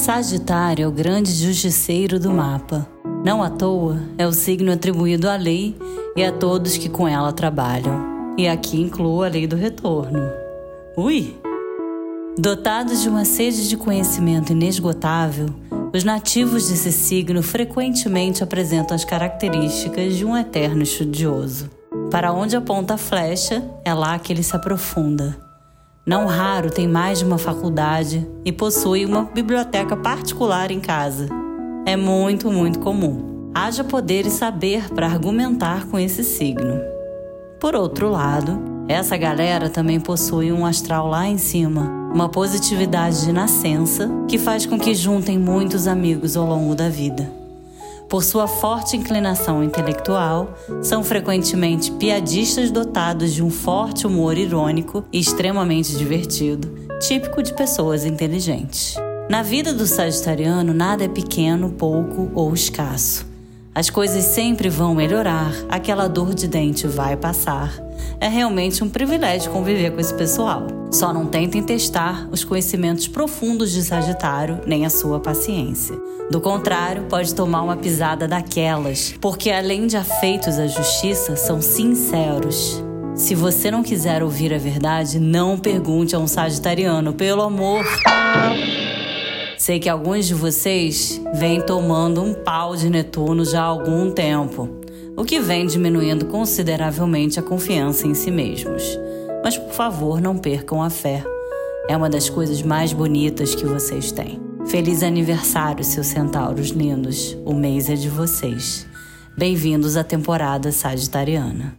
Sagitário é o grande justiceiro do mapa. Não à toa, é o signo atribuído à lei e a todos que com ela trabalham. E aqui incluo a lei do retorno. Ui! Dotados de uma sede de conhecimento inesgotável, os nativos desse signo frequentemente apresentam as características de um eterno estudioso. Para onde aponta a flecha, é lá que ele se aprofunda. Não raro tem mais de uma faculdade e possui uma biblioteca particular em casa. É muito, muito comum. Haja poder e saber para argumentar com esse signo. Por outro lado, essa galera também possui um astral lá em cima, uma positividade de nascença que faz com que juntem muitos amigos ao longo da vida. Por sua forte inclinação intelectual, são frequentemente piadistas dotados de um forte humor irônico e extremamente divertido, típico de pessoas inteligentes. Na vida do sagitariano, nada é pequeno, pouco ou escasso. As coisas sempre vão melhorar, aquela dor de dente vai passar. É realmente um privilégio conviver com esse pessoal. Só não tentem testar os conhecimentos profundos de Sagitário nem a sua paciência. Do contrário, pode tomar uma pisada daquelas, porque além de afeitos à justiça, são sinceros. Se você não quiser ouvir a verdade, não pergunte a um sagitariano, pelo amor. Sei que alguns de vocês vêm tomando um pau de Netuno já há algum tempo, o que vem diminuindo consideravelmente a confiança em si mesmos. Mas por favor, não percam a fé. É uma das coisas mais bonitas que vocês têm. Feliz aniversário, seus centauros lindos. O mês é de vocês. Bem-vindos à temporada sagitariana.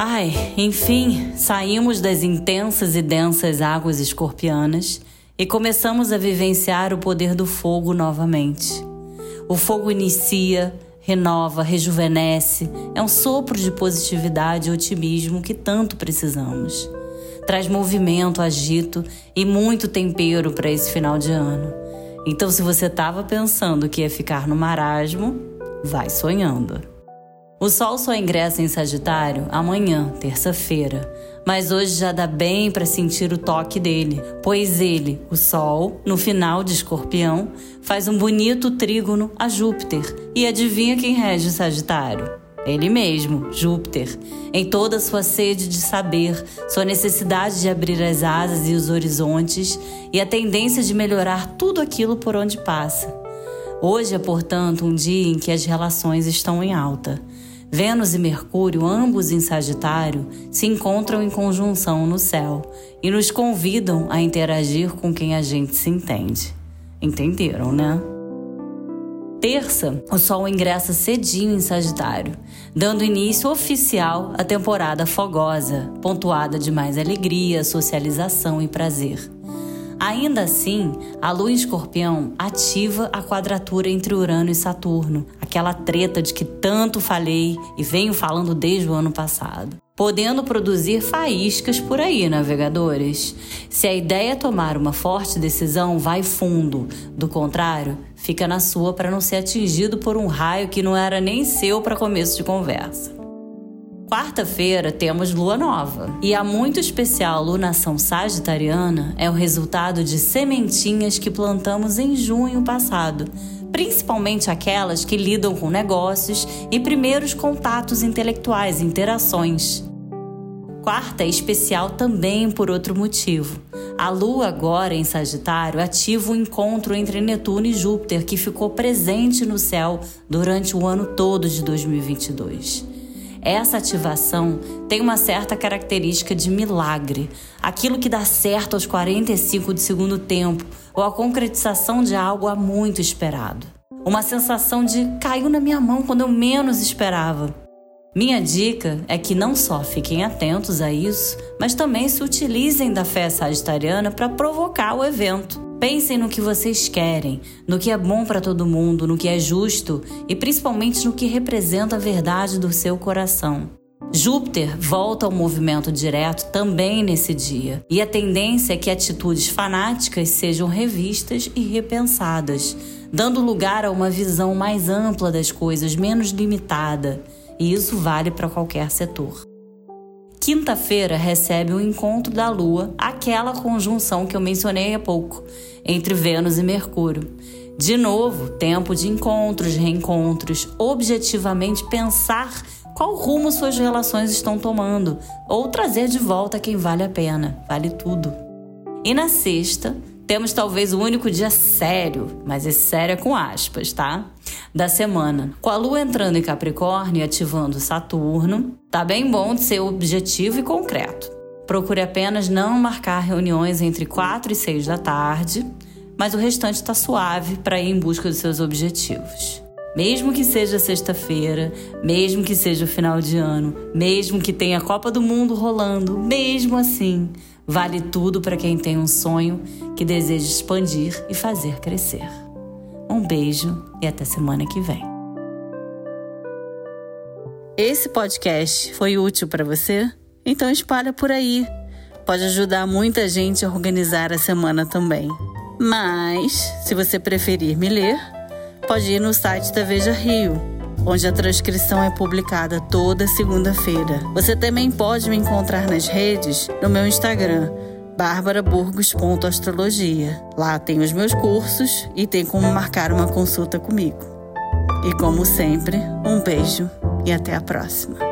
Ai, enfim, saímos das intensas e densas águas escorpianas e começamos a vivenciar o poder do fogo novamente. O fogo inicia, renova, rejuvenesce, é um sopro de positividade e otimismo que tanto precisamos. Traz movimento, agito e muito tempero para esse final de ano. Então, se você estava pensando que ia ficar no marasmo, vai sonhando. O Sol só ingressa em Sagitário amanhã, terça-feira, mas hoje já dá bem para sentir o toque dele, pois ele, o Sol, no final de Escorpião, faz um bonito trígono a Júpiter. E adivinha quem rege Sagitário? Ele mesmo, Júpiter, em toda a sua sede de saber, sua necessidade de abrir as asas e os horizontes e a tendência de melhorar tudo aquilo por onde passa. Hoje é, portanto, um dia em que as relações estão em alta. Vênus e Mercúrio, ambos em Sagitário, se encontram em conjunção no céu e nos convidam a interagir com quem a gente se entende. Entenderam, né? Terça, o Sol ingressa cedinho em Sagitário, dando início oficial à temporada fogosa, pontuada de mais alegria, socialização e prazer. Ainda assim, a lua em escorpião ativa a quadratura entre Urano e Saturno, aquela treta de que tanto falei e venho falando desde o ano passado. Podendo produzir faíscas por aí, navegadores. Se a ideia é tomar uma forte decisão, vai fundo. Do contrário, fica na sua para não ser atingido por um raio que não era nem seu para começo de conversa. Quarta-feira temos lua nova. E a muito especial lunação sagitariana é o resultado de sementinhas que plantamos em junho passado, principalmente aquelas que lidam com negócios e primeiros contatos intelectuais, interações. Quarta é especial também por outro motivo. A Lua, agora em Sagitário, ativa o encontro entre Netuno e Júpiter, que ficou presente no céu durante o ano todo de 2022. Essa ativação tem uma certa característica de milagre, aquilo que dá certo aos 45 de segundo tempo ou a concretização de algo há muito esperado. Uma sensação de caiu na minha mão quando eu menos esperava. Minha dica é que não só fiquem atentos a isso, mas também se utilizem da fé sagitariana para provocar o evento. Pensem no que vocês querem, no que é bom para todo mundo, no que é justo e principalmente no que representa a verdade do seu coração. Júpiter volta ao movimento direto também nesse dia, e a tendência é que atitudes fanáticas sejam revistas e repensadas, dando lugar a uma visão mais ampla das coisas, menos limitada, e isso vale para qualquer setor. Quinta-feira recebe o encontro da Lua, aquela conjunção que eu mencionei há pouco, entre Vênus e Mercúrio. De novo, tempo de encontros, reencontros, objetivamente pensar qual rumo suas relações estão tomando, ou trazer de volta quem vale a pena, vale tudo. E na sexta, temos talvez o único dia sério, mas esse sério é com aspas, tá? Da semana. Com a lua entrando em Capricórnio e ativando Saturno, tá bem bom de ser objetivo e concreto. Procure apenas não marcar reuniões entre 4 e 6 da tarde, mas o restante está suave para ir em busca dos seus objetivos. Mesmo que seja sexta-feira, mesmo que seja o final de ano, mesmo que tenha a Copa do Mundo rolando, mesmo assim, vale tudo para quem tem um sonho que deseja expandir e fazer crescer. Um beijo e até semana que vem. Esse podcast foi útil para você? Então espalha por aí. Pode ajudar muita gente a organizar a semana também. Mas, se você preferir me ler, pode ir no site da Veja Rio, onde a transcrição é publicada toda segunda-feira. Você também pode me encontrar nas redes no meu Instagram, barbaraburgos.astrologia. Lá tem os meus cursos e tem como marcar uma consulta comigo. E como sempre, um beijo e até a próxima.